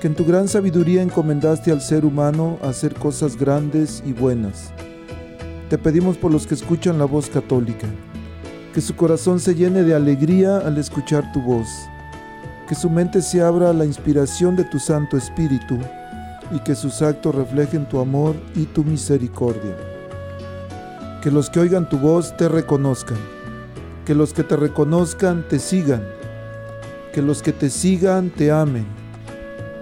que en tu gran sabiduría encomendaste al ser humano hacer cosas grandes y buenas. Te pedimos por los que escuchan la voz católica, que su corazón se llene de alegría al escuchar tu voz, que su mente se abra a la inspiración de tu Santo Espíritu y que sus actos reflejen tu amor y tu misericordia. Que los que oigan tu voz te reconozcan, que los que te reconozcan te sigan, que los que te sigan te amen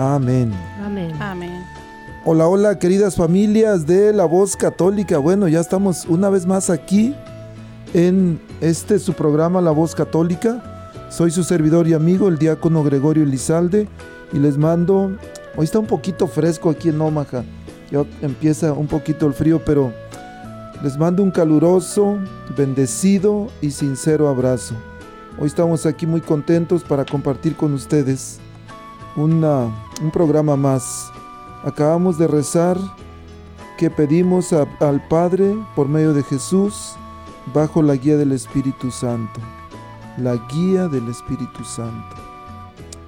Amén. Amén. Amén. Hola, hola, queridas familias de la voz católica. Bueno, ya estamos una vez más aquí en este su programa La Voz Católica. Soy su servidor y amigo, el diácono Gregorio Elizalde, y les mando. Hoy está un poquito fresco aquí en Omaha. Ya empieza un poquito el frío, pero les mando un caluroso, bendecido y sincero abrazo. Hoy estamos aquí muy contentos para compartir con ustedes un programa más. Acabamos de rezar que pedimos al Padre por medio de Jesús bajo la guía del Espíritu Santo. La guía del Espíritu Santo.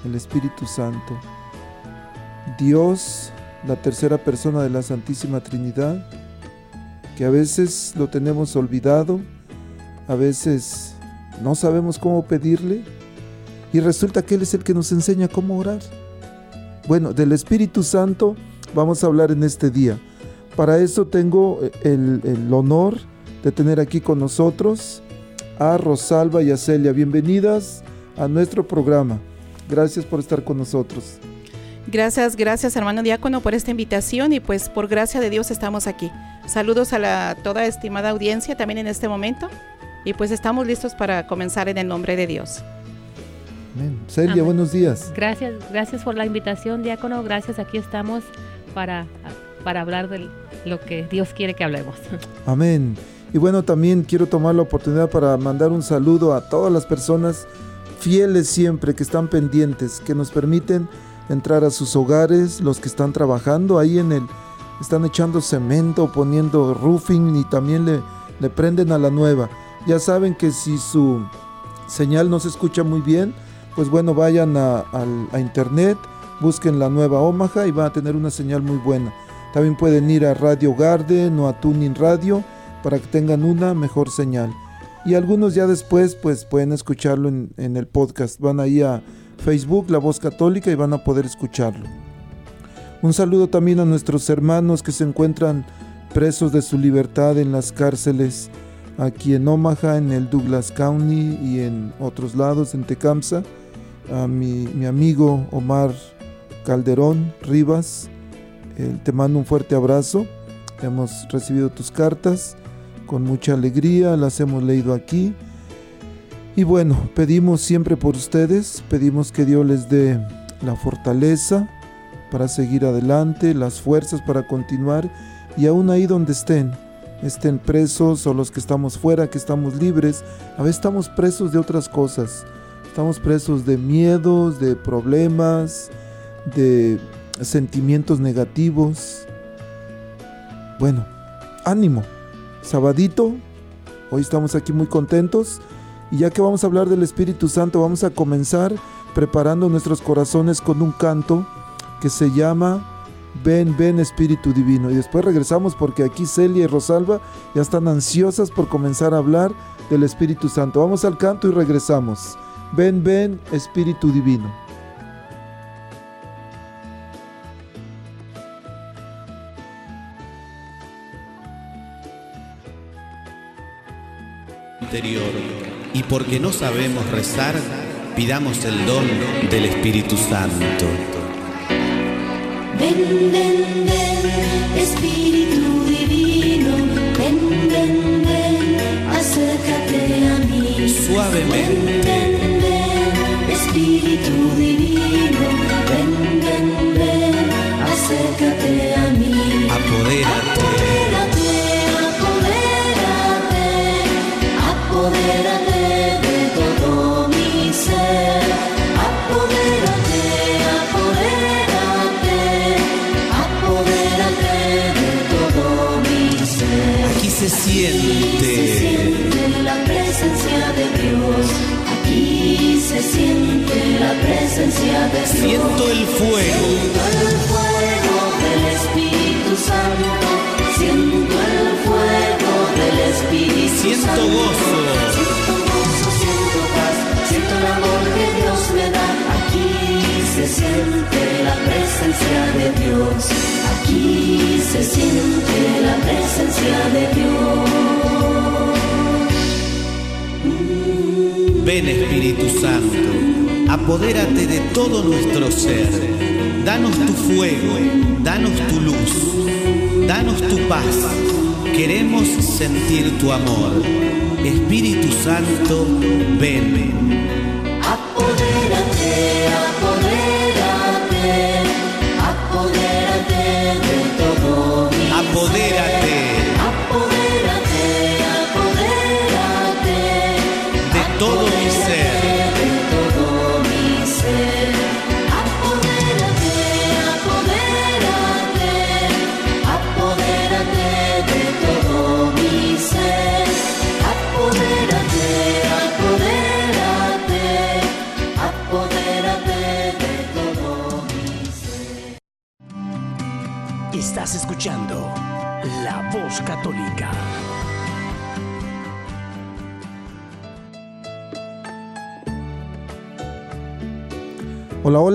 El Espíritu Santo. Dios, la tercera persona de la Santísima Trinidad, que a veces lo tenemos olvidado, a veces no sabemos cómo pedirle, y resulta que Él es el que nos enseña cómo orar. Bueno, del Espíritu Santo vamos a hablar en este día. Para eso tengo eh, el, honor de tener aquí con nosotros a Rosalba y a Celia. Bienvenidas a nuestro programa. Gracias por estar con nosotros. Gracias, gracias hermano diácono por esta invitación y pues por gracia de Dios estamos aquí. Saludos a la toda estimada audiencia también en este momento y pues estamos listos para comenzar en el nombre de Dios. Celia, buenos días. Gracias, gracias por la invitación, diácono. Gracias, aquí estamos para, para hablar de lo que Dios quiere que hablemos. Amén. Y bueno, también quiero tomar la oportunidad para mandar un saludo a todas las personas fieles siempre que están pendientes, que nos permiten entrar a sus hogares, los que están trabajando ahí en el, están echando cemento, poniendo roofing y también le, le prenden a la nueva. Ya saben que si su señal no se escucha muy bien, pues bueno, vayan a, internet, busquen la nueva Omaha y van a tener una señal muy buena. También pueden ir a Radio Garden o a Tuning Radio para que tengan una mejor señal. Y algunos ya después pues pueden escucharlo en, el podcast. Van ahí a Facebook, La Voz Católica, y van a poder escucharlo. Un saludo también a nuestros hermanos que se encuentran presos de su libertad en las cárceles aquí en Omaha, en el Douglas County y en otros lados, en Tecamsa a mi, amigo Omar Calderón Rivas. Eh, te mando un fuerte abrazo. Hemos recibido tus cartas con mucha alegría, las hemos leído aquí. Y bueno, pedimos siempre por ustedes, pedimos que Dios les dé la fortaleza para seguir adelante, las fuerzas para continuar y aún ahí donde estén, estén presos o los que estamos fuera, que estamos libres, a veces estamos presos de otras cosas Estamos presos de miedos, de problemas, de sentimientos negativos. Bueno, ánimo. sabadito. Hoy estamos aquí muy contentos. Y ya que vamos a hablar del Espíritu Santo, vamos a comenzar preparando nuestros corazones con un canto que se llama Ven, ven Espíritu Divino. Y después regresamos porque aquí Celia y Rosalba ya están ansiosas por comenzar a hablar del Espíritu Santo. Vamos al canto y regresamos. Ven, ven Espíritu Divino. y porque no sabemos rezar, pidamos el don del Espíritu Santo. Ven, ven, ven, Espíritu Divino, ven, ven, ven, acércate a mí. Suavemente. Ven, ven, ven, Espíritu Divino, ven, ven, ven, acércate a mí. Apodérate. Siento el fuego. Siento del Espíritu Santo. Siento el fuego del Espíritu gozo. Siento gozo, siento paz, siento el amor que Dios me da. Aquí se siente la presencia de Dios. Aquí se siente la presencia de Dios. Ven Espíritu Santo, apodérate de todo nuestro ser. Danos tu fuego, danos tu luz, danos tu paz. Queremos sentir tu amor. Espíritu Santo, ven.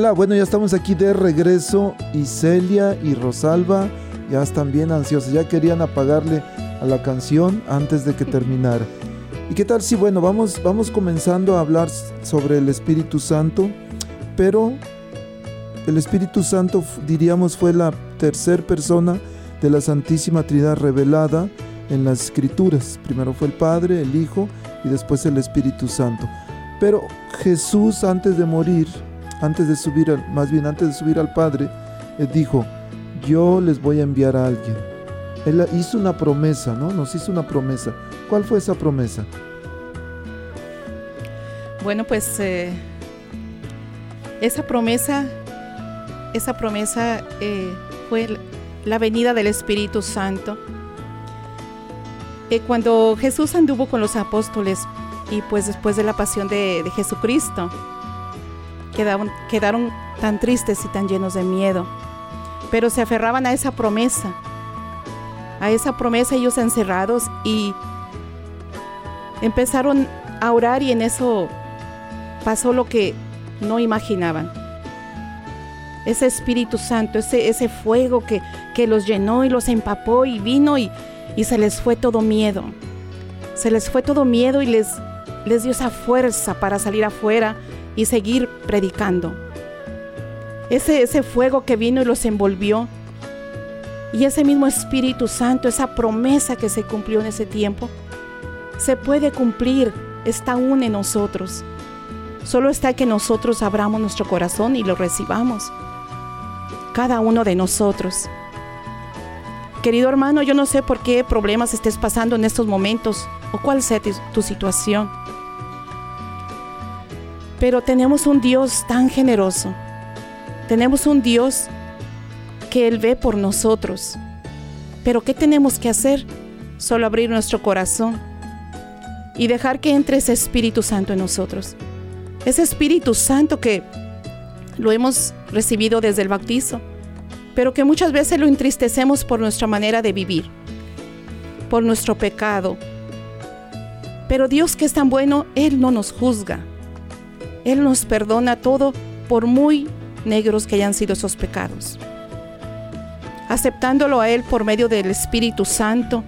Hola. Bueno, ya estamos aquí de regreso y Celia y Rosalba ya están bien ansiosas. Ya querían apagarle a la canción antes de que terminara. ¿Y qué tal si, bueno, vamos, vamos comenzando a hablar sobre el Espíritu Santo, pero el Espíritu Santo, diríamos, fue la tercer persona de la Santísima Trinidad revelada en las Escrituras. Primero fue el Padre, el Hijo y después el Espíritu Santo. Pero Jesús antes de morir, antes de subir, al- más bien antes de subir al Padre, eh, dijo, yo les voy a enviar a alguien. Él hizo una promesa, ¿no? Nos hizo una promesa. ¿Cuál fue esa promesa? Bueno, pues eh, esa promesa, esa promesa eh, fue la venida del Espíritu Santo. Cuando Jesús anduvo con los apóstoles y pues después de la pasión de, de Jesucristo, quedaron, quedaron tan tristes y tan llenos de miedo, pero se aferraban a esa promesa, a esa promesa ellos encerrados y empezaron a orar y en eso pasó lo que no imaginaban. Ese Espíritu Santo, ese, ese fuego que, que los llenó y los empapó y vino y, y se les fue todo miedo. Se les fue todo miedo y les, les dio esa fuerza para salir afuera y seguir predicando. Ese, ese fuego que vino y los envolvió. Y ese mismo Espíritu Santo, esa promesa que se cumplió en ese tiempo, se puede cumplir, está aún en nosotros. Solo está que nosotros abramos nuestro corazón y lo recibamos. Cada uno de nosotros. Querido hermano, yo no sé por qué problemas estés pasando en estos momentos o cuál sea tu, tu situación. Pero tenemos un Dios tan generoso. Tenemos un Dios que Él ve por nosotros. Pero ¿qué tenemos que hacer? solo abrir nuestro corazón y dejar que entre ese Espíritu Santo en nosotros. Ese Espíritu Santo que lo hemos recibido desde el bautizo, pero que muchas veces lo entristecemos por nuestra manera de vivir, por nuestro pecado. Pero Dios que es tan bueno, Él no nos juzga. Él nos perdona todo por muy negros que hayan sido esos pecados. Aceptándolo a Él por medio del Espíritu Santo,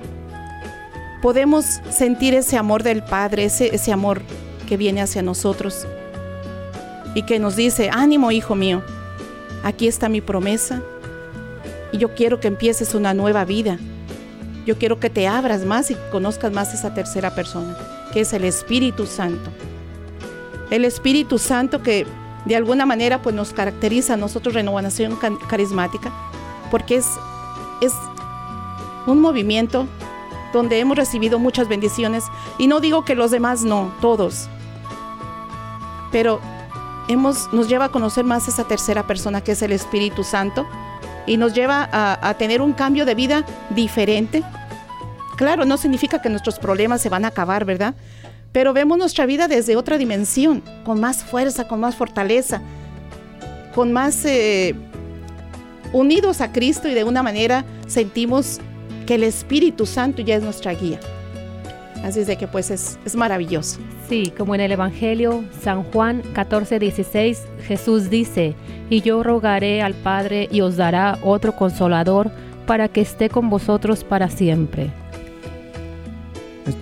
podemos sentir ese amor del Padre, ese, ese amor que viene hacia nosotros y que nos dice, ánimo hijo mío, aquí está mi promesa y yo quiero que empieces una nueva vida. Yo quiero que te abras más y conozcas más esa tercera persona, que es el Espíritu Santo. El Espíritu Santo que de alguna manera pues nos caracteriza a nosotros renovación carismática, porque es, es un movimiento donde hemos recibido muchas bendiciones y no digo que los demás no, todos. Pero hemos, nos lleva a conocer más esa tercera persona que es el Espíritu Santo y nos lleva a, a tener un cambio de vida diferente. Claro, no significa que nuestros problemas se van a acabar, ¿verdad? Pero vemos nuestra vida desde otra dimensión, con más fuerza, con más fortaleza, con más eh, unidos a Cristo y de una manera sentimos que el Espíritu Santo ya es nuestra guía. Así es de que pues es, es maravilloso. Sí, como en el Evangelio San Juan 14, 16, Jesús dice, y yo rogaré al Padre y os dará otro consolador para que esté con vosotros para siempre.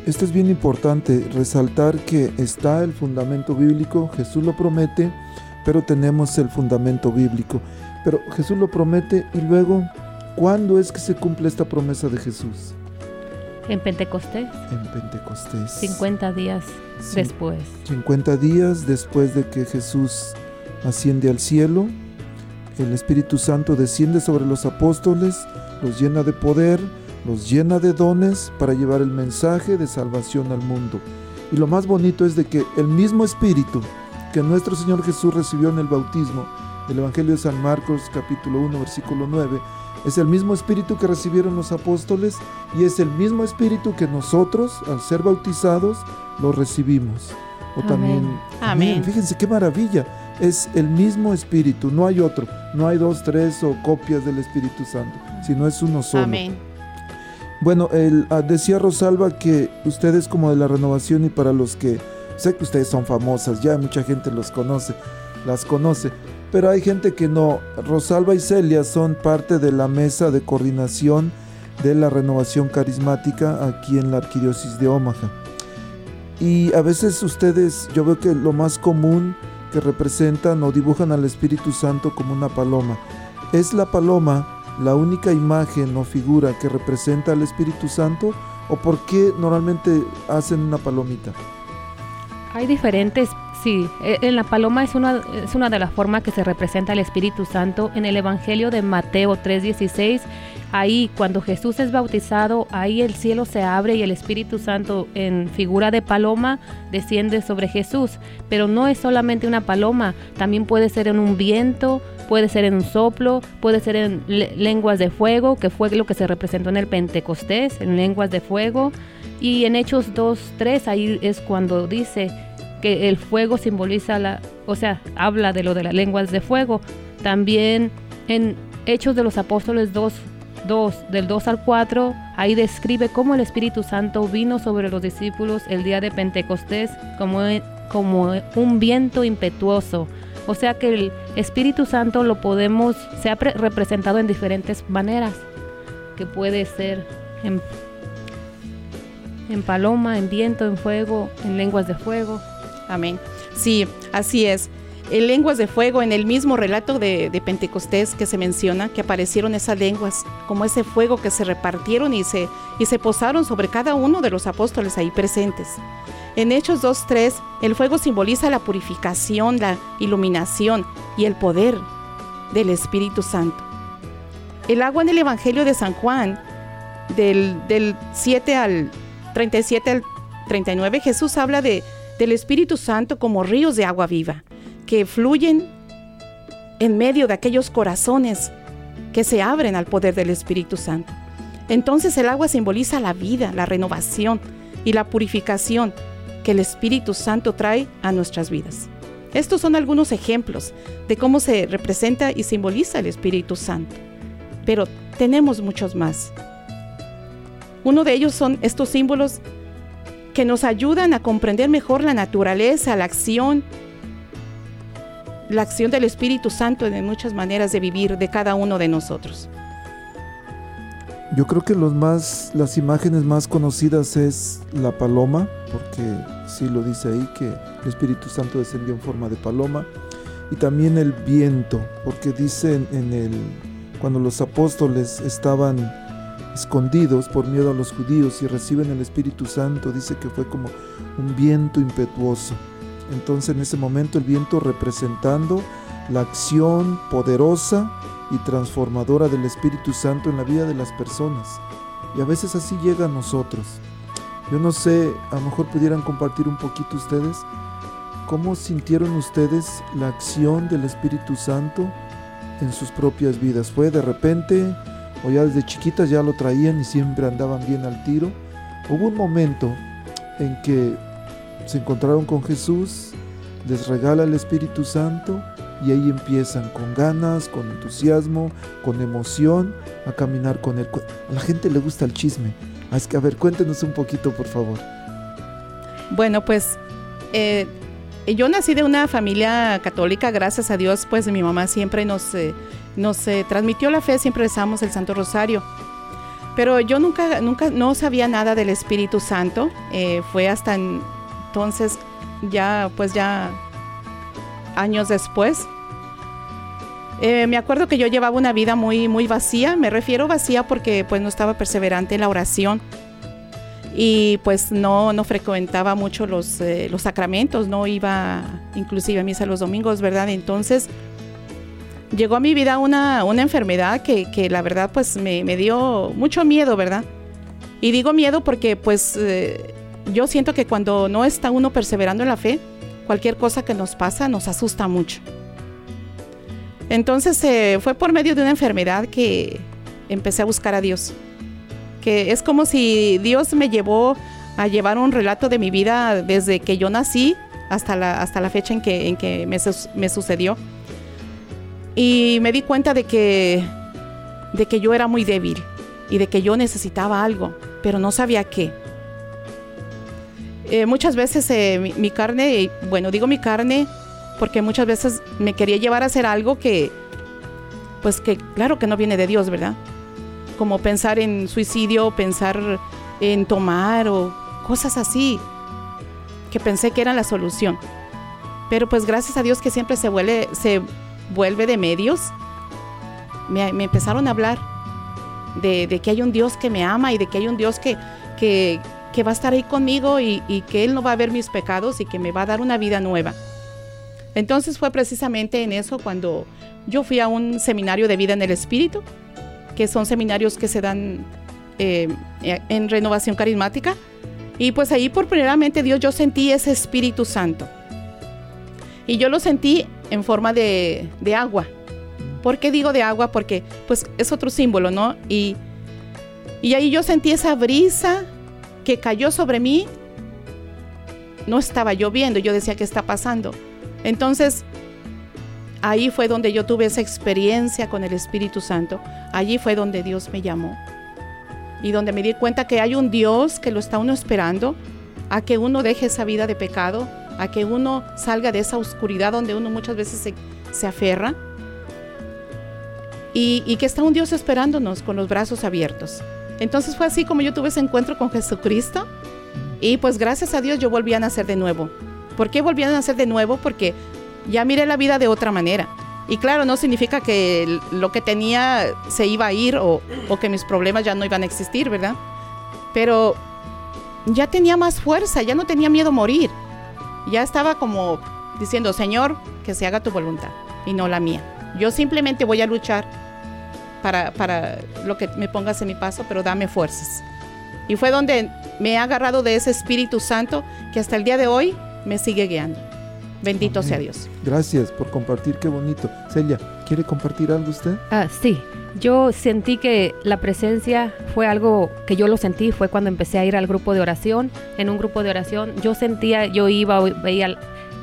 Esto es bien importante, resaltar que está el fundamento bíblico, Jesús lo promete, pero tenemos el fundamento bíblico. Pero Jesús lo promete y luego, ¿cuándo es que se cumple esta promesa de Jesús? En Pentecostés. En Pentecostés. 50 días después. 50 días después de que Jesús asciende al cielo, el Espíritu Santo desciende sobre los apóstoles, los llena de poder, los llena de dones para llevar el mensaje de salvación al mundo. Y lo más bonito es de que el mismo Espíritu que nuestro Señor Jesús recibió en el bautismo, el Evangelio de San Marcos capítulo 1 versículo 9, es el mismo Espíritu que recibieron los apóstoles y es el mismo Espíritu que nosotros, al ser bautizados, lo recibimos. O también, Amén. fíjense qué maravilla, es el mismo Espíritu, no hay otro, no hay dos, tres o copias del Espíritu Santo, sino es uno solo. Amén. Bueno, ah, decía Rosalba que ustedes como de la renovación y para los que sé que ustedes son famosas, ya mucha gente los conoce, las conoce, pero hay gente que no. Rosalba y Celia son parte de la mesa de coordinación de la renovación carismática aquí en la arquidiócesis de Omaha. Y a veces ustedes, yo veo que lo más común que representan o dibujan al Espíritu Santo como una paloma. ¿Es la paloma la única imagen o figura que representa al Espíritu Santo? ¿O por qué normalmente hacen una palomita? Hay diferentes, sí, e- en la paloma es una, es una de las formas que se representa el Espíritu Santo. En el Evangelio de Mateo 3:16, ahí cuando Jesús es bautizado, ahí el cielo se abre y el Espíritu Santo en figura de paloma desciende sobre Jesús. Pero no es solamente una paloma, también puede ser en un viento, puede ser en un soplo, puede ser en le- lenguas de fuego, que fue lo que se representó en el Pentecostés, en lenguas de fuego. Y en Hechos 2, 3, ahí es cuando dice que el fuego simboliza la, o sea, habla de lo de las lenguas de fuego. También en Hechos de los Apóstoles 2, 2, del 2 al 4, ahí describe cómo el Espíritu Santo vino sobre los discípulos el día de Pentecostés como, como un viento impetuoso. O sea que el Espíritu Santo lo podemos, se ha pre- representado en diferentes maneras, que puede ser en, en paloma, en viento, en fuego, en lenguas de fuego. Amén. Sí, así es. En lenguas de fuego, en el mismo relato de, de Pentecostés que se menciona, que aparecieron esas lenguas, como ese fuego que se repartieron y se, y se posaron sobre cada uno de los apóstoles ahí presentes. En Hechos 2.3, el fuego simboliza la purificación, la iluminación y el poder del Espíritu Santo. El agua en el Evangelio de San Juan, del, del 7 al 37 al 39, Jesús habla de, del Espíritu Santo como ríos de agua viva, que fluyen en medio de aquellos corazones que se abren al poder del Espíritu Santo. Entonces el agua simboliza la vida, la renovación y la purificación que el Espíritu Santo trae a nuestras vidas. Estos son algunos ejemplos de cómo se representa y simboliza el Espíritu Santo. Pero tenemos muchos más. Uno de ellos son estos símbolos que nos ayudan a comprender mejor la naturaleza, la acción, la acción del Espíritu Santo en muchas maneras de vivir de cada uno de nosotros. Yo creo que los más, las imágenes más conocidas es la paloma, porque sí lo dice ahí que el Espíritu Santo descendió en forma de paloma, y también el viento, porque dice en, el cuando los apóstoles estaban escondidos por miedo a los judíos y reciben el Espíritu Santo, dice que fue como un viento impetuoso. Entonces en ese momento el viento representando la acción poderosa y transformadora del Espíritu Santo en la vida de las personas. Y a veces así llega a nosotros. Yo no sé, a lo mejor pudieran compartir un poquito ustedes cómo sintieron ustedes la acción del Espíritu Santo en sus propias vidas. ¿Fue de repente o ya desde chiquitas ya lo traían y siempre andaban bien al tiro? Hubo un momento en que se encontraron con Jesús, les regala el Espíritu Santo y ahí empiezan con ganas, con entusiasmo, con emoción a caminar con él. A la gente le gusta el chisme. Así que a ver, cuéntenos un poquito, por favor. Bueno, pues eh, yo nací de una familia católica, gracias a Dios, pues mi mamá siempre nos, eh, nos eh, transmitió la fe, siempre rezamos el Santo Rosario. Pero yo nunca, nunca, no sabía nada del Espíritu Santo. fue hasta entonces, ya, pues ya años después. Eh, me acuerdo que yo llevaba una vida muy, muy vacía, me refiero vacía porque pues no estaba perseverante en la oración y pues no, no frecuentaba mucho los, eh, los sacramentos, no iba inclusive a misa los domingos, ¿verdad? Entonces llegó a mi vida una, una enfermedad que, que, la verdad pues me, me, dio mucho miedo, ¿verdad? Y digo miedo porque pues eh, yo siento que cuando no está uno perseverando en la fe, cualquier cosa que nos pasa nos asusta mucho. Entonces eh, fue por medio de una enfermedad que empecé a buscar a Dios. Que es como si Dios me llevó a llevar un relato de mi vida desde que yo nací hasta la, hasta la fecha en que, en que me, me sucedió. Y me di cuenta de que, de que yo era muy débil y de que yo necesitaba algo, pero no sabía qué. Eh, muchas veces eh, mi, carne, bueno, digo mi carne porque muchas veces me quería llevar a hacer algo que, pues que claro que no viene de Dios, ¿verdad? Como pensar en suicidio, pensar en tomar o cosas así, que pensé que eran la solución. Pero pues gracias a Dios que siempre se vuelve, se vuelve de medios, me, empezaron a hablar de, que hay un Dios que me ama y de que hay un Dios que, que va a estar ahí conmigo y, que Él no va a ver mis pecados y que me va a dar una vida nueva. Entonces fue precisamente en eso cuando yo fui a un seminario de vida en el Espíritu, que son seminarios que se dan eh, en renovación carismática. Y pues ahí por primeramente Dios yo sentí ese Espíritu Santo. Y yo lo sentí en forma de, de agua. ¿Por qué digo de agua? Porque pues es otro símbolo, ¿no? Y, y ahí yo sentí esa brisa que cayó sobre mí, no estaba lloviendo. Yo decía, ¿qué está pasando? Entonces, ahí fue donde yo tuve esa experiencia con el Espíritu Santo. Allí fue donde Dios me llamó. Y donde me di cuenta que hay un Dios que lo está uno esperando a que uno deje esa vida de pecado, a que uno salga de esa oscuridad donde uno muchas veces se, aferra. Y, y que está un Dios esperándonos con los brazos abiertos. Entonces fue así como yo tuve ese encuentro con Jesucristo y pues gracias a Dios yo volví a nacer de nuevo. ¿Por qué volví a nacer de nuevo? Porque ya miré la vida de otra manera. Y claro, no significa que lo que tenía se iba a ir o, que mis problemas ya no iban a existir, ¿verdad? Pero ya tenía más fuerza, ya no tenía miedo a morir. Ya estaba como diciendo, Señor, que se haga tu voluntad y no la mía. Yo simplemente voy a luchar para, lo que me pongas en mi paso, pero dame fuerzas. Y fue donde me he agarrado de ese Espíritu Santo que hasta el día de hoy me sigue guiando. Bendito Amén. sea Dios. Gracias por compartir, qué bonito. Celia, ¿quiere compartir algo usted? Ah, sí, yo sentí que la presencia fue algo que yo lo sentí, fue cuando empecé a ir al grupo de oración. En un grupo de oración yo sentía, yo iba, veía,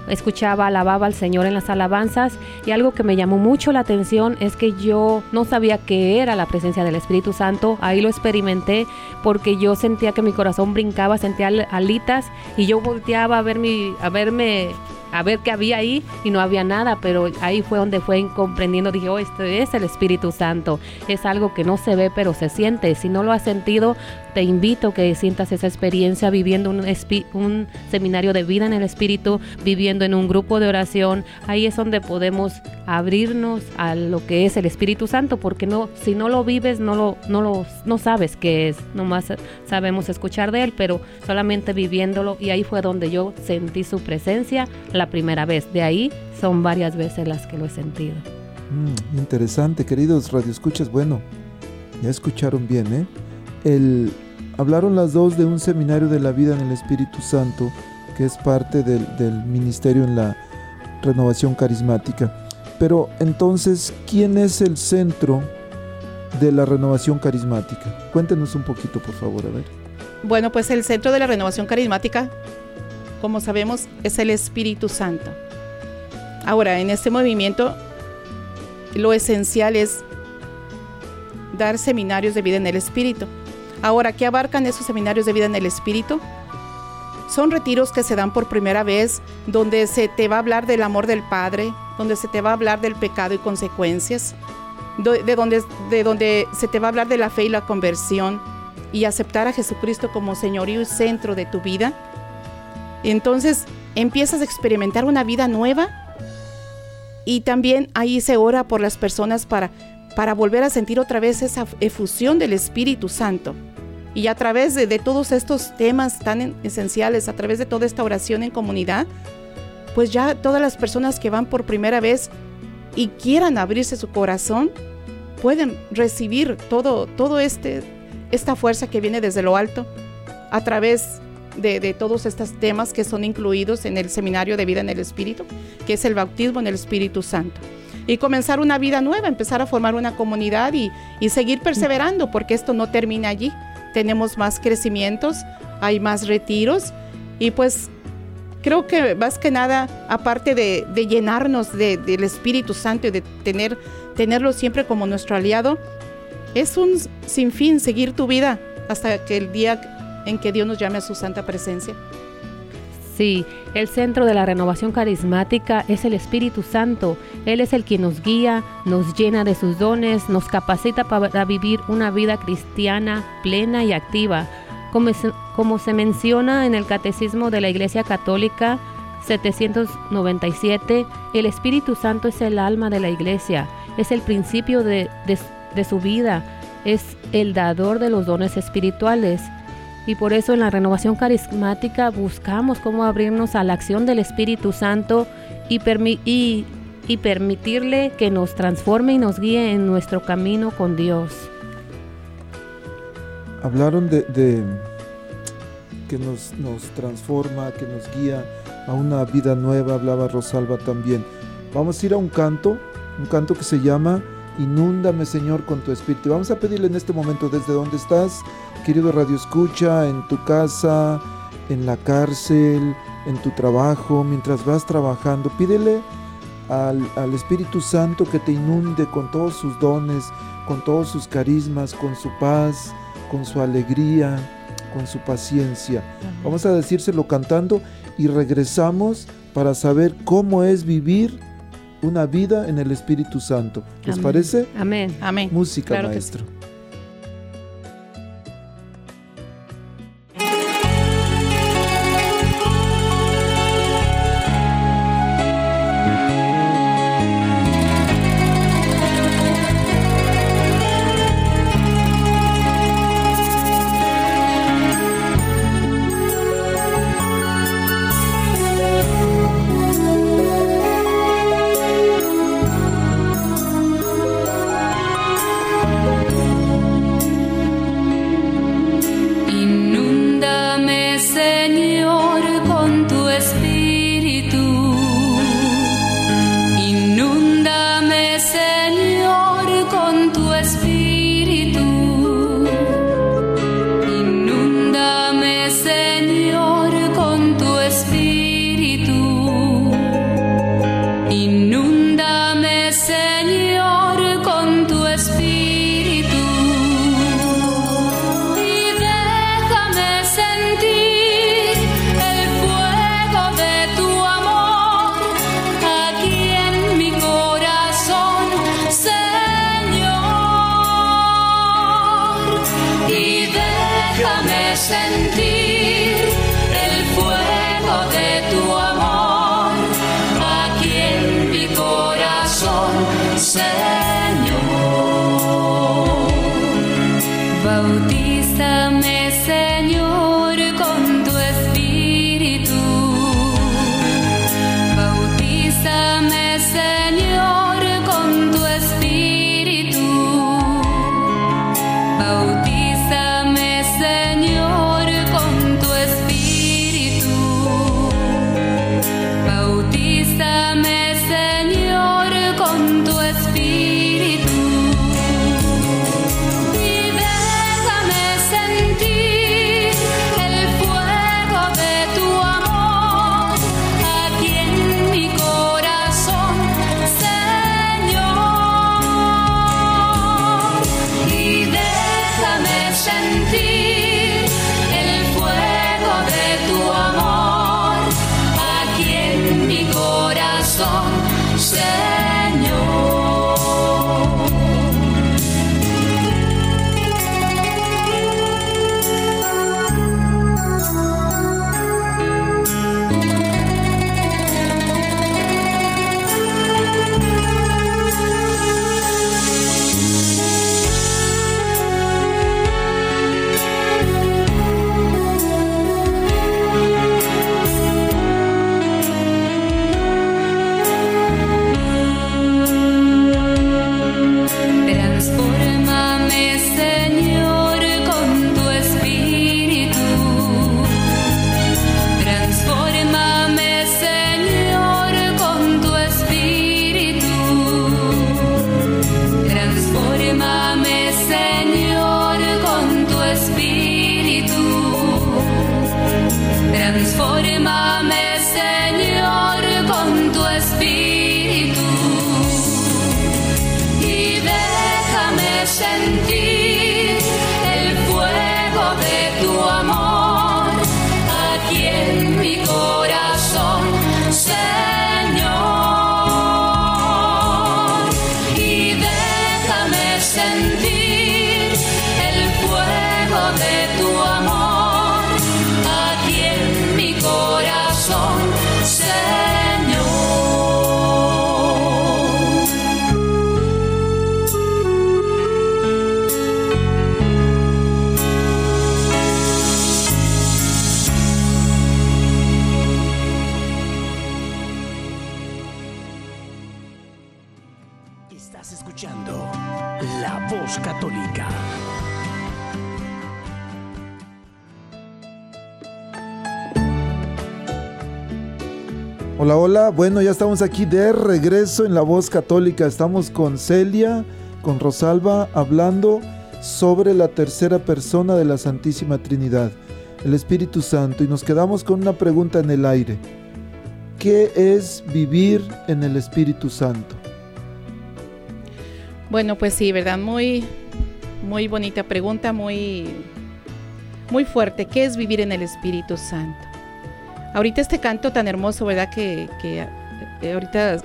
escuchaba, alababa al Señor en las alabanzas y algo que me llamó mucho la atención es que yo no sabía qué era la presencia del Espíritu Santo. Ahí lo experimenté porque yo sentía que mi corazón brincaba, sentía al- alitas y yo volteaba a ver mi, a verme a ver qué había ahí y no había nada, pero ahí fue donde fue comprendiendo, dije, oh, este es el Espíritu Santo, es algo que no se ve, pero se siente. Si no lo has sentido, te invito que sientas esa experiencia viviendo un seminario de vida en el Espíritu, viviendo en un grupo de oración. Ahí es donde podemos abrirnos a lo que es el Espíritu Santo, porque no, si no lo vives, no lo, no lo, no sabes qué es. Nomás sabemos escuchar de él, pero solamente viviéndolo. Y ahí fue donde yo sentí su presencia la primera vez. De ahí son varias veces las que lo he sentido. Mm, interesante, queridos radioescuchas. Bueno, ya escucharon bien, ¿eh? El, hablaron las dos de un seminario de la vida en el Espíritu Santo, que es parte del, ministerio en la renovación carismática. Pero entonces, ¿quién es el centro de la renovación carismática? Cuéntenos un poquito, por favor, a ver. Bueno, pues el centro de la renovación carismática, como sabemos, es el Espíritu Santo. Ahora, en este movimiento, lo esencial es dar seminarios de vida en el Espíritu. Ahora, ¿qué abarcan esos seminarios de vida en el Espíritu? Son retiros que se dan por primera vez, donde se te va a hablar del amor del Padre, donde se te va a hablar del pecado y consecuencias, de donde, de donde se te va a hablar de la fe y la conversión, y aceptar a Jesucristo como señorío y centro de tu vida, entonces empiezas a experimentar una vida nueva y también ahí se ora por las personas para, para volver a sentir otra vez esa efusión del Espíritu Santo. Y a través de, de todos estos temas tan en- esenciales, a través de toda esta oración en comunidad, pues ya todas las personas que van por primera vez y quieran abrirse su corazón, pueden recibir todo, todo este, esta fuerza que viene desde lo alto a través de, de todos estos temas que son incluidos en el seminario de vida en el Espíritu, que es el bautismo en el Espíritu Santo. Y comenzar una vida nueva, empezar a formar una comunidad y, y seguir perseverando, porque esto no termina allí. Tenemos más crecimientos, hay más retiros y pues creo que más que nada, aparte de, llenarnos de- del Espíritu Santo y de tener, tenerlo siempre como nuestro aliado, es un sinfín seguir tu vida hasta que el día en que Dios nos llame a su santa presencia. Sí, el centro de la renovación carismática es el Espíritu Santo. Él es el que nos guía, nos llena de sus dones, nos capacita para vivir una vida cristiana plena y activa. Como se, menciona en el Catecismo de la Iglesia Católica 797, el Espíritu Santo es el alma de la Iglesia, es el principio de su vida, es el dador de los dones espirituales. Y por eso en la renovación carismática buscamos cómo abrirnos a la acción del Espíritu Santo y, permi- y- y permitirle que nos transforme y nos guíe en nuestro camino con Dios. Hablaron de, que nos transforma, que nos guía a una vida nueva, hablaba Rosalba también. Vamos a ir a un canto, un canto que se llama Inúndame Señor con tu Espíritu. Vamos a pedirle en este momento desde donde estás, querido Radio Escucha, en tu casa, en la cárcel, en tu trabajo, mientras vas trabajando, pídele al, al Espíritu Santo que te inunde con todos sus dones, con todos sus carismas, con su paz, con su alegría, con su paciencia. Vamos a decírselo cantando y regresamos para saber cómo es vivir una vida en el Espíritu Santo. ¿Les Amén. parece? Amén. Amén. Música, Claro que sí. maestro. Bueno, ya estamos aquí de regreso en La Voz Católica. Estamos con Celia, con Rosalba, hablando sobre la tercera persona de la Santísima Trinidad, el Espíritu Santo. Y nos quedamos con una pregunta en el aire. ¿Qué es vivir en el Espíritu Santo? Bueno, pues sí, ¿verdad? Muy, muy bonita pregunta, muy, muy fuerte. ¿Qué es vivir en el Espíritu Santo? Ahorita este canto tan hermoso, ¿verdad? Que, que, eh, ahorita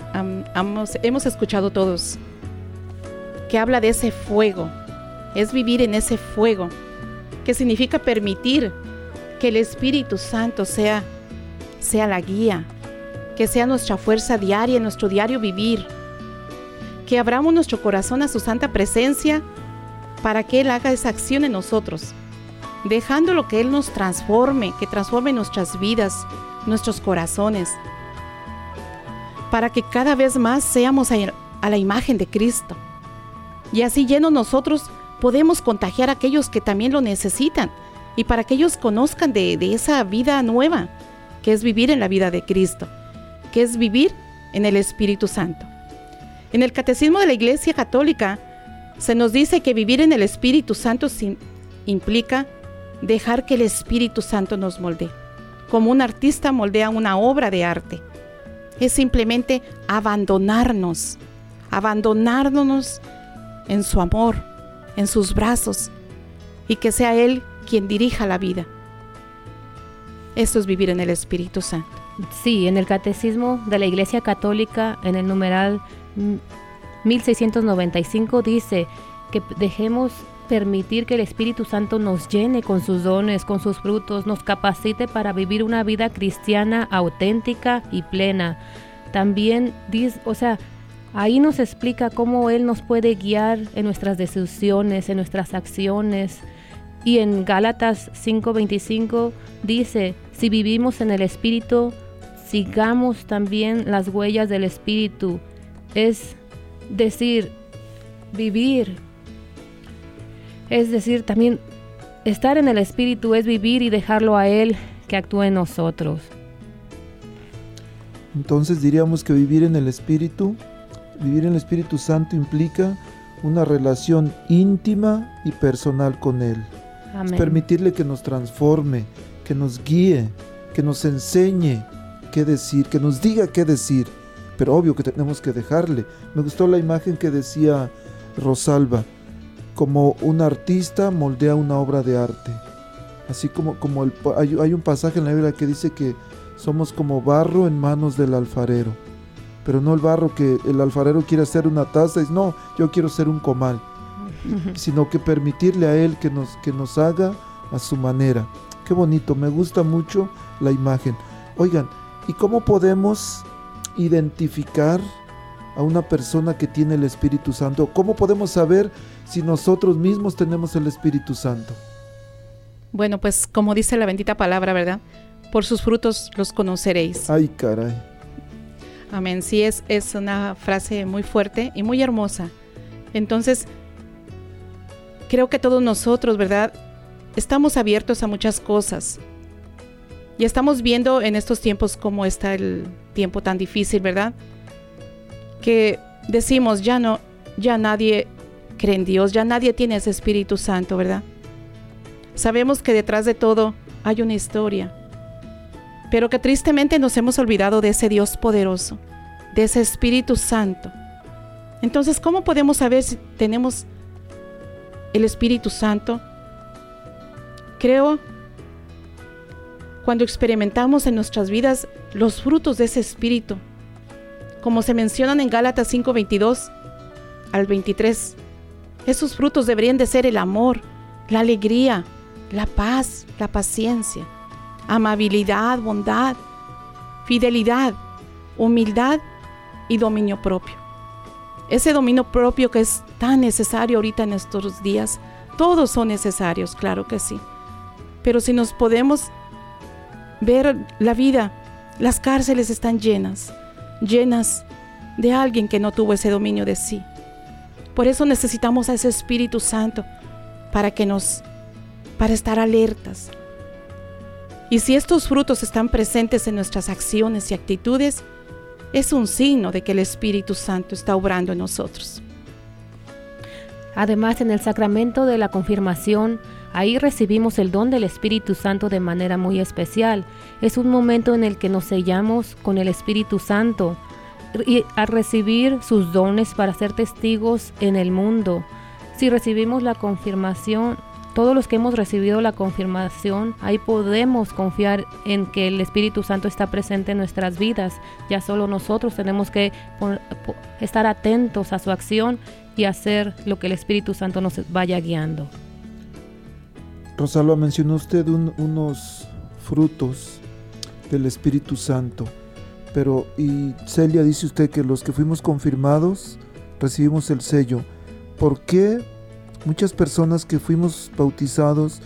hemos, hemos escuchado todos, que habla de ese fuego. Es vivir en ese fuego, que significa permitir que el Espíritu Santo sea, sea la guía, que sea nuestra fuerza diaria, nuestro diario vivir que abramos nuestro corazón a su santa presencia para que Él haga esa acción en nosotros, dejando lo que Él nos transforme, que transforme nuestras vidas, nuestros corazones, para que cada vez más seamos a, la imagen de Cristo. Y así llenos nosotros podemos contagiar a aquellos que también lo necesitan y para que ellos conozcan de, esa vida nueva, que es vivir en la vida de Cristo, que es vivir en el Espíritu Santo. En el Catecismo de la Iglesia Católica se nos dice que vivir en el Espíritu Santo implica dejar que el Espíritu Santo nos moldee, como un artista moldea una obra de arte. Es simplemente abandonarnos, abandonarnos en su amor, en sus brazos, y que sea Él quien dirija la vida. Esto es vivir en el Espíritu Santo. Sí, en el Catecismo de la Iglesia Católica, en el numeral mm, 1695, dice que dejemos permitir que el Espíritu Santo nos llene con sus dones, con sus frutos, nos capacite para vivir una vida cristiana auténtica y plena. También, o sea, ahí nos explica cómo Él nos puede guiar en nuestras decisiones, en nuestras acciones. Y en Gálatas 5:25 dice, si vivimos en el Espíritu, sigamos también las huellas del Espíritu. Es decir, vivir. Es decir, también estar en el Espíritu es vivir y dejarlo a Él que actúe en nosotros. Entonces diríamos que vivir en el Espíritu, vivir en el Espíritu Santo implica una relación íntima y personal con Él. permitirle que nos transforme, que nos guíe, que nos enseñe qué decir, que nos diga qué decir. Pero obvio que tenemos que dejarle. Me gustó la imagen que decía Rosalba, como un artista moldea una obra de arte. Así como, como el, hay, hay un pasaje en la Biblia que dice que somos como barro en manos del alfarero. Pero no el barro que el alfarero quiere hacer una taza y dice, no, yo quiero ser un comal. sino que permitirle a él que nos, que nos haga a su manera. Qué bonito, me gusta mucho la imagen. Oigan, ¿y cómo podemos identificar a una persona que tiene el Espíritu Santo? ¿Cómo podemos saber si nosotros mismos tenemos el Espíritu Santo? Bueno, pues como dice la bendita palabra, ¿verdad? Por sus frutos los conoceréis. Ay, caray. Amén. Sí, es, es una frase muy fuerte y muy hermosa. Entonces, creo que todos nosotros, ¿verdad? Estamos abiertos a muchas cosas. Y estamos viendo en estos tiempos cómo está el tiempo tan difícil, ¿verdad? Que decimos, ya no, ya nadie cree en Dios, ya nadie tiene ese Espíritu Santo, ¿verdad? Sabemos que detrás de todo hay una historia, pero que tristemente nos hemos olvidado de ese Dios poderoso, de ese Espíritu Santo. Entonces, ¿cómo podemos saber si tenemos el Espíritu Santo? Creo cuando experimentamos en nuestras vidas los frutos de ese Espíritu, como se mencionan en Gálatas 5:22 al 23. Esos frutos deberían de ser el amor, la alegría, la paz, la paciencia, amabilidad, bondad, fidelidad, humildad y dominio propio. Ese dominio propio que es tan necesario ahorita en estos días, todos son necesarios, claro que sí. Pero si nos podemos ver la vida, las cárceles están llenas, llenas de alguien que no tuvo ese dominio de sí. Por eso necesitamos a ese Espíritu Santo para que nos para estar alertas. Y si estos frutos están presentes en nuestras acciones y actitudes, es un signo de que el Espíritu Santo está obrando en nosotros. Además, en el sacramento de la confirmación, ahí recibimos el don del Espíritu Santo de manera muy especial. Es un momento en el que nos sellamos con el Espíritu Santo a recibir sus dones para ser testigos en el mundo. Si recibimos la confirmación, todos los que hemos recibido la confirmación, ahí podemos confiar en que el Espíritu Santo está presente en nuestras vidas. Ya solo nosotros tenemos que estar atentos a su acción y hacer lo que el Espíritu Santo nos vaya guiando. Rosalba, mencionó usted unos frutos del Espíritu Santo, pero y Celia dice usted que los que fuimos confirmados recibimos el sello. ¿Por qué muchas personas que fuimos bautizados,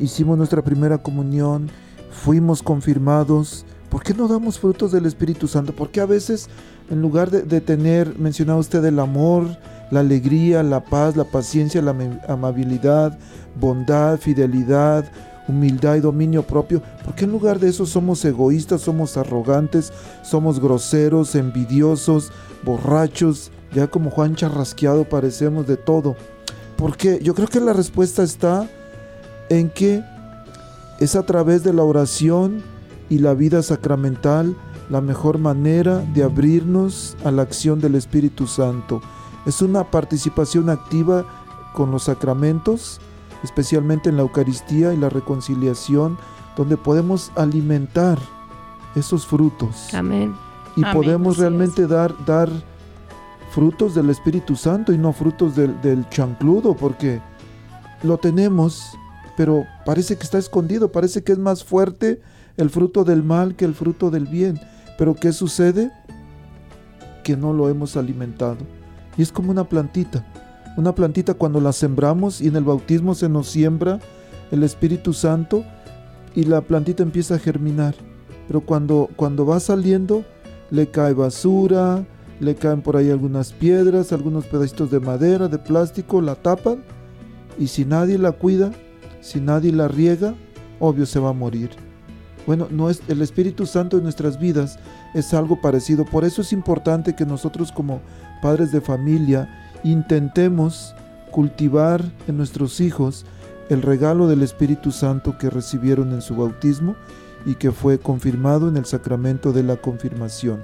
hicimos nuestra primera comunión, fuimos confirmados, ¿por qué no damos frutos del Espíritu Santo? Porque a veces, en lugar de, tener, mencionaba usted el amor, la alegría, la paz, la paciencia, la amabilidad, bondad, fidelidad, humildad y dominio propio, ¿por qué en lugar de eso somos egoístas, somos arrogantes, somos groseros, envidiosos, borrachos, ya como Juan Charrasqueado parecemos de todo? Porque yo creo que la respuesta está en que es a través de la oración y la vida sacramental la mejor manera de abrirnos a la acción del Espíritu Santo. Es una participación activa con los sacramentos, especialmente en la Eucaristía y la reconciliación, donde podemos alimentar esos frutos. Amén. Y podemos realmente dar, dar frutos del Espíritu Santo y no frutos del, chancludo, porque lo tenemos, pero parece que está escondido, parece que es más fuerte el fruto del mal que el fruto del bien. Pero ¿qué sucede? Que no lo hemos alimentado. Y es como una plantita. Una plantita cuando la sembramos y en el bautismo se nos siembra el Espíritu Santo y la plantita empieza a germinar. Pero cuando, cuando va saliendo, le cae basura, le caen por ahí algunas piedras, algunos pedacitos de madera, de plástico, la tapan y si nadie la cuida, si nadie la riega, obvio se va a morir. Bueno, no es, el Espíritu Santo en nuestras vidas es algo parecido. Por eso es importante que nosotros como padres de familia intentemos cultivar en nuestros hijos el regalo del Espíritu Santo que recibieron en su bautismo y que fue confirmado en el sacramento de la confirmación.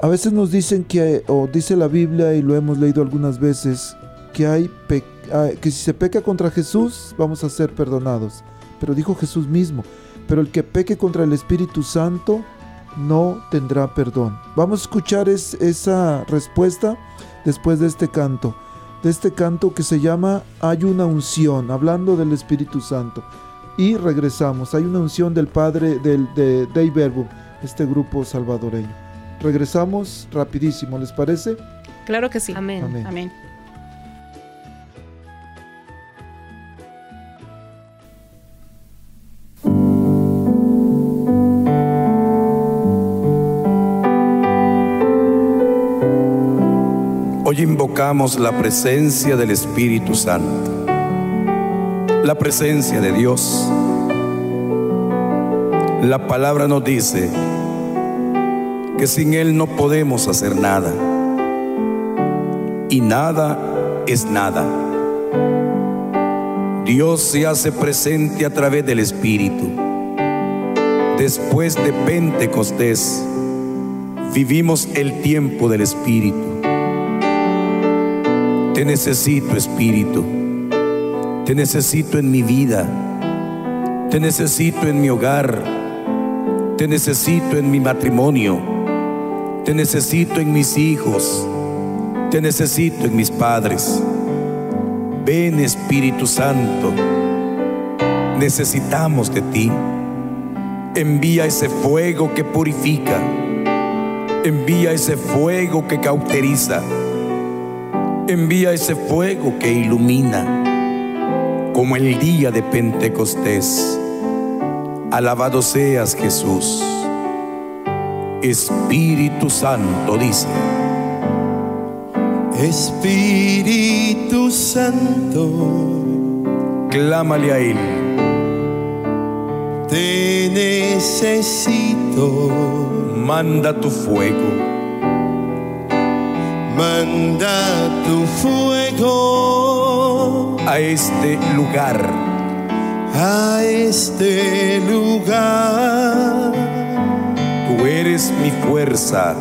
A veces nos dicen que, o dice la Biblia y lo hemos leído algunas veces, que hay que si se peca contra Jesús vamos a ser perdonados. Pero dijo Jesús mismo, pero el que peque contra el Espíritu Santo no tendrá perdón. Vamos a escuchar es, esa respuesta después de este canto, de este canto que se llama Hay una unción, hablando del Espíritu Santo. Y regresamos, hay una unción del Padre del, de Dei Verbum, este grupo salvadoreño. Regresamos rapidísimo, ¿les parece? Claro que sí. Amén. Amén. Amén. Hoy invocamos la presencia del Espíritu Santo, la presencia de Dios. La palabra nos dice que sin Él no podemos hacer nada. Y nada es nada. Dios se hace presente a través del Espíritu. Después de Pentecostés, vivimos el tiempo del Espíritu. Te necesito, Espíritu. Te necesito en mi vida. Te necesito en mi hogar. Te necesito en mi matrimonio. Te necesito en mis hijos. Te necesito en mis padres. Ven, Espíritu Santo. Necesitamos de ti. Envía ese fuego que purifica. Envía ese fuego que cauteriza. Envía ese fuego que ilumina, como el día de Pentecostés. Alabado seas Jesús. Espíritu Santo dice. Espíritu Santo, Clámale a Él. te necesito. Manda tu fuego. Manda tu fuego a este lugar. a este lugar. Tú eres mi fuerza.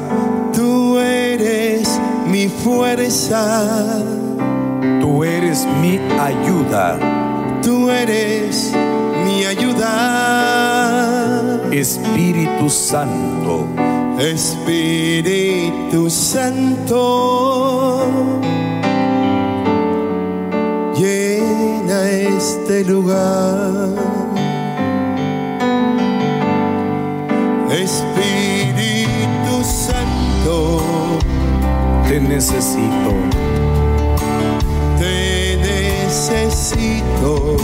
Tú eres mi fuerza. Tú eres mi ayuda. Tú eres mi ayuda. Espíritu Santo. Espíritu Santo, llena este lugar. Espíritu Santo, Te necesito. te necesito.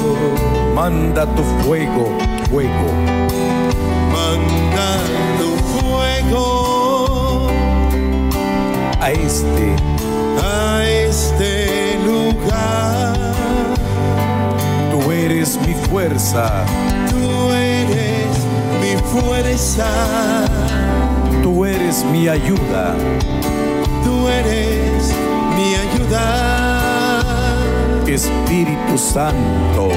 Manda tu fuego, fuego. Manda A este a este lugar. Tú eres mi fuerza. Tú eres mi fuerza, Tú eres mi ayuda. tú eres mi ayuda. Espíritu Santo.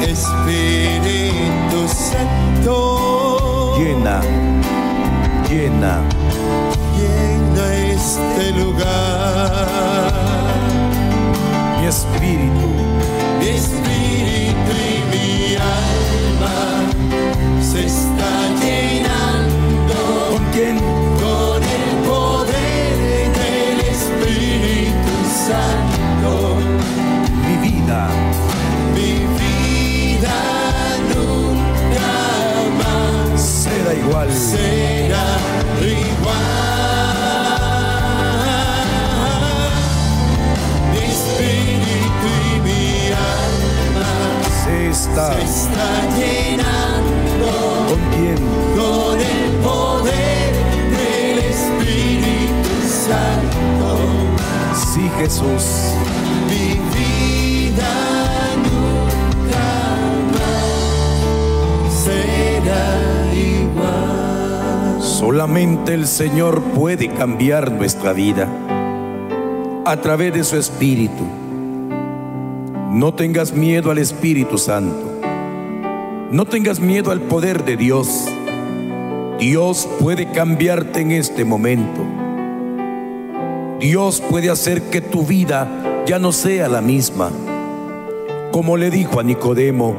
Espíritu Santo, Llena. Llena. llena este lugar. Mi espíritu, mi espíritu y mi alma se está llenando. ¿Con quién? Con el poder del Espíritu Santo. Mi vida, mi vida nunca más será igual. Será igual. Está. se está llenando ¿Con quién? con el poder del Espíritu Santo. Sí, Jesús. Mi vida nunca más será igual. Solamente el Señor puede cambiar nuestra vida a través de su Espíritu. No tengas miedo al Espíritu Santo. No tengas miedo al poder de Dios. Dios puede cambiarte en este momento. Dios puede hacer que tu vida ya no sea la misma. Como le dijo a Nicodemo,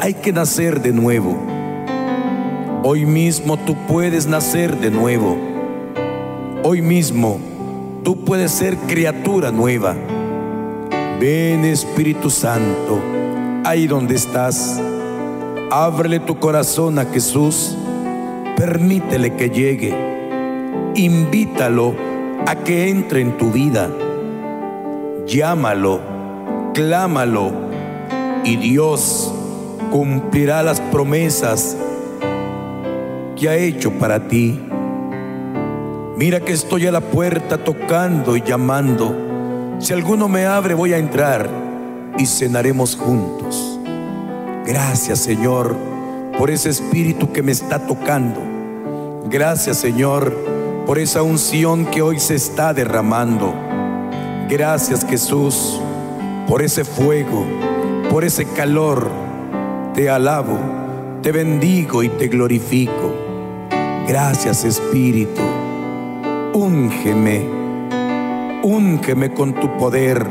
hay que nacer de nuevo. Hoy mismo tú puedes nacer de nuevo. Hoy mismo tú puedes ser criatura nueva. Ven Espíritu Santo, ahí donde estás. Ábrele tu corazón a Jesús. Permítele que llegue. Invítalo a que entre en tu vida. Llámalo, clámalo y Dios cumplirá las promesas que ha hecho para ti. Mira que estoy a la puerta tocando y llamando. Si alguno me abre, voy a entrar y cenaremos juntos. Gracias, Señor, por ese espíritu que me está tocando. Gracias, Señor, por esa unción que hoy se está derramando. Gracias, Jesús, por ese fuego, por ese calor. Te alabo, te bendigo y te glorifico. Gracias, Espíritu. Úngeme, úngeme con tu poder.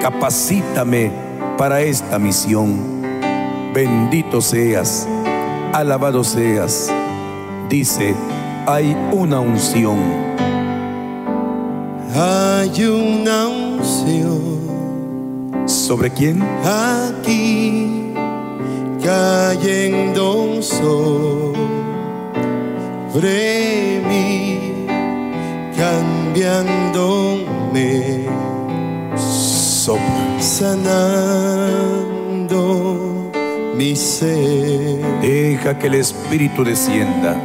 Capacítame para esta misión. Bendito seas, alabado seas. Dice, hay una unción. Hay una unción ¿Sobre quién? aquí cayendo sobre mí, cambiándome, Sopla. sanando mi ser. Deja que el Espíritu descienda.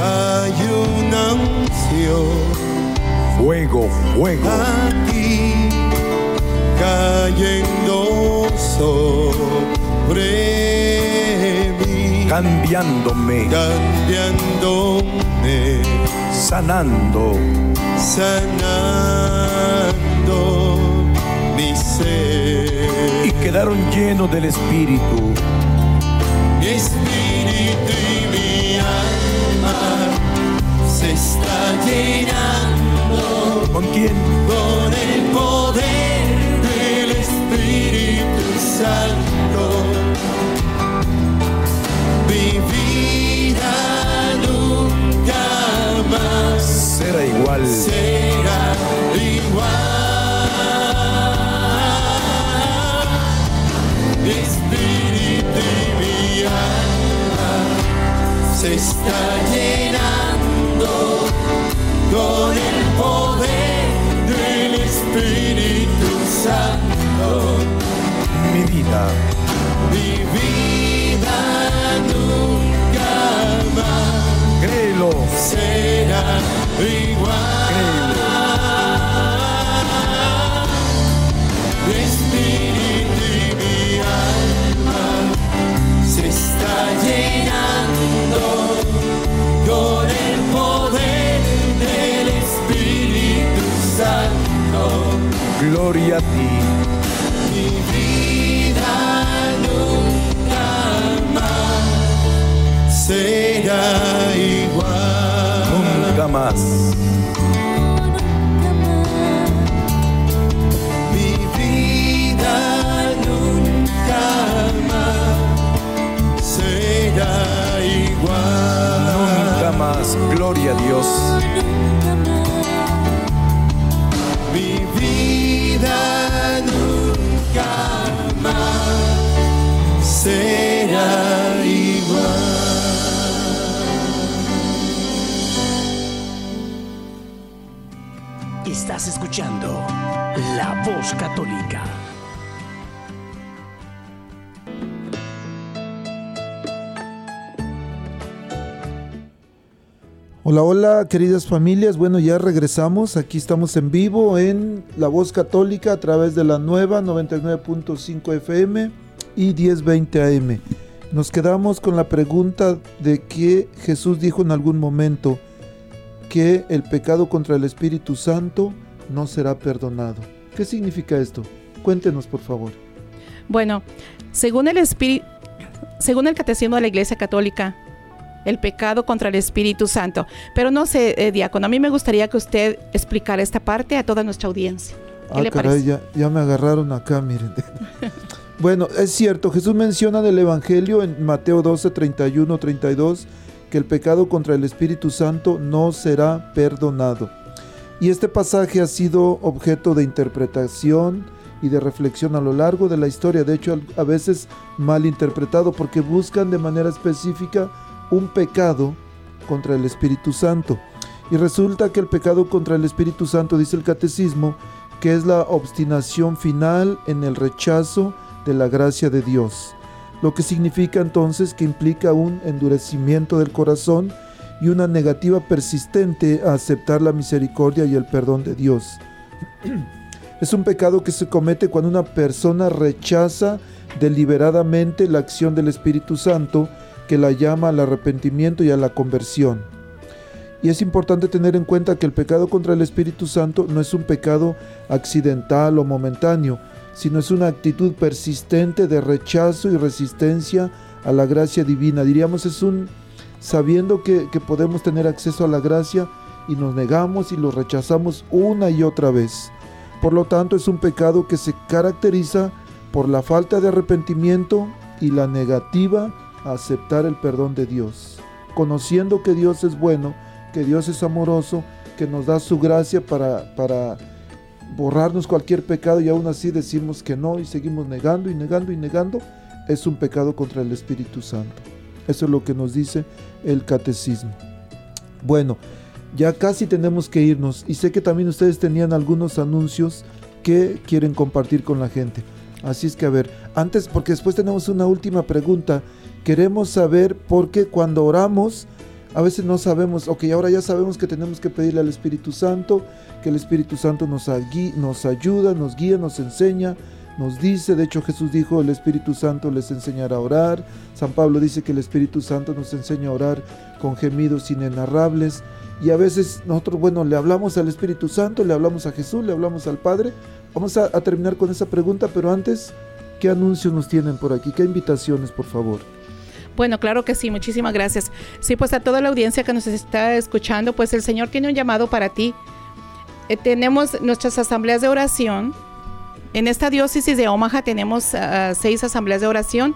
Hay una unción Fuego, fuego. aquí cayendo sobre mí, Cambiándome, cambiándome, sanando. sanando mi ser. Y quedaron llenos del Espíritu. Mi espíritu y mi alma se está llenando ¿Con quién? con el poder del Espíritu Santo. Será igual. será igual. Espíritu y mi alma se está llenando con el poder del Espíritu Santo. Mi vida. Mi vida nunca más Créelo. será Gloria a ti. Mi vida nunca más será igual. Nunca más. Mi vida nunca más será igual. Nunca más. Gloria a Dios. Estás escuchando La Voz Católica. Hola, hola, queridas familias. Bueno, ya regresamos. Aquí estamos en vivo en La Voz Católica a través de la nueva 99.5 FM y 1020 AM. Nos quedamos con la pregunta de que Jesús dijo en algún momento que el pecado contra el Espíritu Santo no será perdonado. ¿Qué significa esto? Cuéntenos, por favor. Bueno, según el espíritu, según el catecismo de la Iglesia Católica, el pecado contra el Espíritu Santo. Pero no sé, eh, diácono, a mí me gustaría que usted explicara esta parte a toda nuestra audiencia. ¿Qué Ah, le caray, parece? ya, ya me agarraron acá, miren. bueno, es cierto, Jesús menciona en el Evangelio en Mateo 12, 31, 32, que el pecado contra el Espíritu Santo no será perdonado. Y este pasaje ha sido objeto de interpretación y de reflexión a lo largo de la historia, de hecho a veces mal interpretado porque buscan de manera específica un pecado contra el Espíritu Santo. Y resulta que el pecado contra el Espíritu Santo, dice el catecismo, que es la obstinación final en el rechazo de la gracia de Dios. Lo que significa entonces que implica un endurecimiento del corazón y una negativa persistente a aceptar la misericordia y el perdón de Dios. Es un pecado que se comete cuando una persona rechaza deliberadamente la acción del Espíritu Santo que la llama al arrepentimiento y a la conversión. Y es importante tener en cuenta que el pecado contra el Espíritu Santo no es un pecado accidental o momentáneo, sino es una actitud persistente de rechazo y resistencia a la gracia divina. Diríamos es un sabiendo que, que podemos tener acceso a la gracia y nos negamos y lo rechazamos una y otra vez. Por lo tanto, es un pecado que se caracteriza por la falta de arrepentimiento y la negativa a aceptar el perdón de Dios. Conociendo que Dios es bueno, que Dios es amoroso, que nos da su gracia para, para borrarnos cualquier pecado y aún así decimos que no y seguimos negando y negando y negando, es un pecado contra el Espíritu Santo. Eso es lo que nos dice el catecismo. Bueno, ya casi tenemos que irnos y sé que también ustedes tenían algunos anuncios que quieren compartir con la gente. Así es que a ver, antes, porque después tenemos una última pregunta. Queremos saber por qué cuando oramos, a veces no sabemos, ok, ahora ya sabemos que tenemos que pedirle al Espíritu Santo, que el Espíritu Santo nos, nos ayuda, nos guía, nos enseña, nos dice, de hecho Jesús dijo, el Espíritu Santo les enseñará a orar, San Pablo dice que el Espíritu Santo nos enseña a orar con gemidos inenarrables, y a veces nosotros, bueno, le hablamos al Espíritu Santo, le hablamos a Jesús, le hablamos al Padre. Vamos a terminar con esa pregunta, pero antes, ¿qué anuncios nos tienen por aquí? ¿Qué invitaciones, por favor? Bueno, claro que sí, muchísimas gracias. Sí, pues a toda la audiencia que nos está escuchando, pues el Señor tiene un llamado para ti. Eh, tenemos nuestras asambleas de oración. En esta diócesis de Omaha tenemos ah, seis asambleas de oración.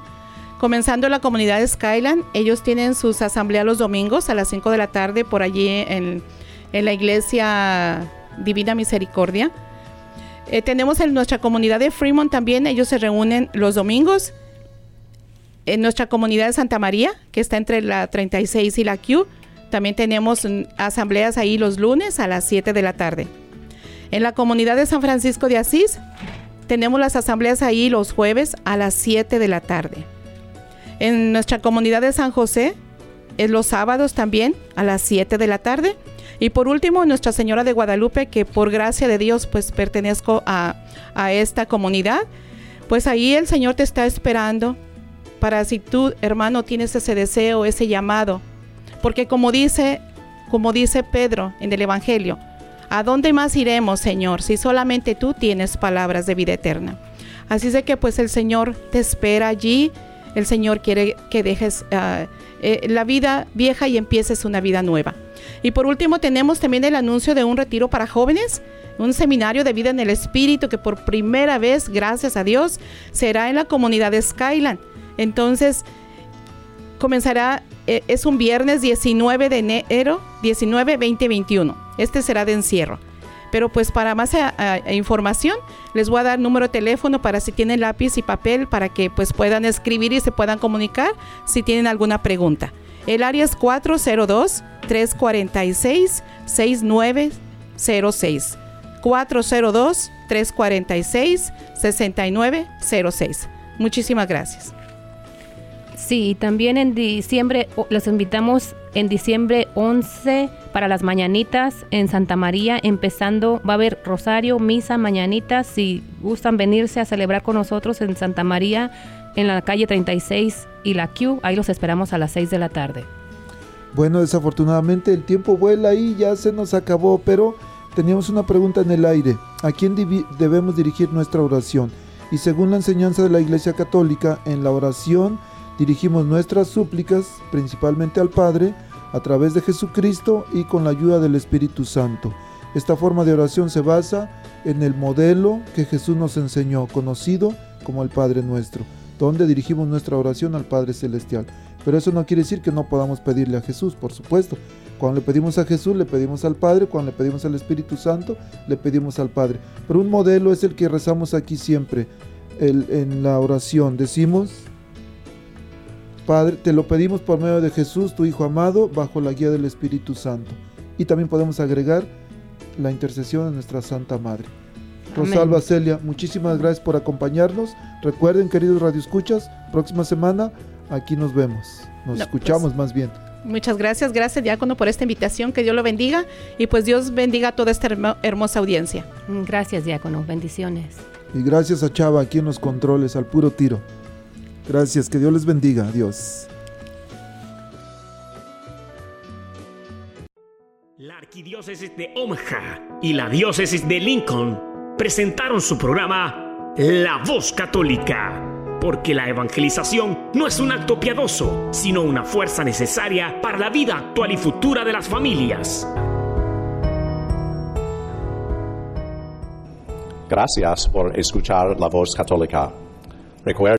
Comenzando la comunidad de Skyland, ellos tienen sus asambleas los domingos a las 5 de la tarde por allí en, en la iglesia Divina Misericordia. Eh, tenemos en nuestra comunidad de Fremont también, ellos se reúnen los domingos en nuestra comunidad de Santa María, que está entre la 36 y la Q, también tenemos asambleas ahí los lunes a las 7 de la tarde. En la comunidad de San Francisco de Asís, tenemos las asambleas ahí los jueves a las 7 de la tarde. En nuestra comunidad de San José, es los sábados también a las 7 de la tarde. Y por último, Nuestra Señora de Guadalupe, que por gracia de Dios, pues pertenezco a, a esta comunidad. Pues ahí el Señor te está esperando para si tú, hermano, tienes ese deseo, ese llamado. Porque como dice, como dice Pedro en el Evangelio, ¿a dónde más iremos, Señor, si solamente tú tienes palabras de vida eterna? Así es de que pues el Señor te espera allí, el Señor quiere que dejes ah, eh, la vida vieja y empieces una vida nueva. Y por último tenemos también el anuncio de un retiro para jóvenes, un seminario de vida en el Espíritu que por primera vez, gracias a Dios, será en la comunidad de Skyland. Entonces, comenzará, eh, es un viernes 19 de enero, 19, 20, 21. Este será de encierro. Pero pues para más a- información, les voy a dar número de teléfono para si tienen lápiz y papel para que pues puedan escribir y se puedan comunicar si tienen alguna pregunta. El área es 402 346 6906. 402-346-6906. Muchísimas gracias. Sí, también en diciembre, los invitamos en diciembre 11 para las mañanitas en Santa María, empezando, va a haber rosario, misa, mañanitas, si gustan venirse a celebrar con nosotros en Santa María, en la calle 36 y la Q, ahí los esperamos a las 6 de la tarde. Bueno, desafortunadamente el tiempo vuela y ya se nos acabó, pero teníamos una pregunta en el aire. ¿A quién debemos dirigir nuestra oración? Y según la enseñanza de la Iglesia Católica, en la oración dirigimos nuestras súplicas principalmente al Padre a través de Jesucristo y con la ayuda del Espíritu Santo. Esta forma de oración se basa en el modelo que Jesús nos enseñó, conocido como el Padre Nuestro, donde dirigimos nuestra oración al Padre Celestial. Pero eso no quiere decir que no podamos pedirle a Jesús, por supuesto. Cuando le pedimos a Jesús, le pedimos al Padre. Cuando le pedimos al Espíritu Santo, le pedimos al Padre. Pero un modelo es el que rezamos aquí siempre. En la oración decimos, Padre, te lo pedimos por medio de Jesús, tu Hijo amado, bajo la guía del Espíritu Santo. Y también podemos agregar la intercesión de nuestra Santa Madre. Rosalba Celia, muchísimas gracias por acompañarnos. Recuerden, queridos radioescuchas, próxima semana aquí nos vemos. Nos No, escuchamos pues, más bien. Muchas gracias, gracias diácono por esta invitación, que Dios lo bendiga y pues Dios bendiga a toda esta hermo- hermosa audiencia. Gracias, diácono, bendiciones. Y gracias a Chava aquí en los controles, al puro tiro. Gracias, que Dios les bendiga. Adiós. La arquidiócesis de Omaha y la diócesis de Lincoln presentaron su programa La Voz Católica, porque la evangelización no es un acto piadoso, sino una fuerza necesaria para la vida actual y futura de las familias. Gracias por escuchar la voz católica. Recuerda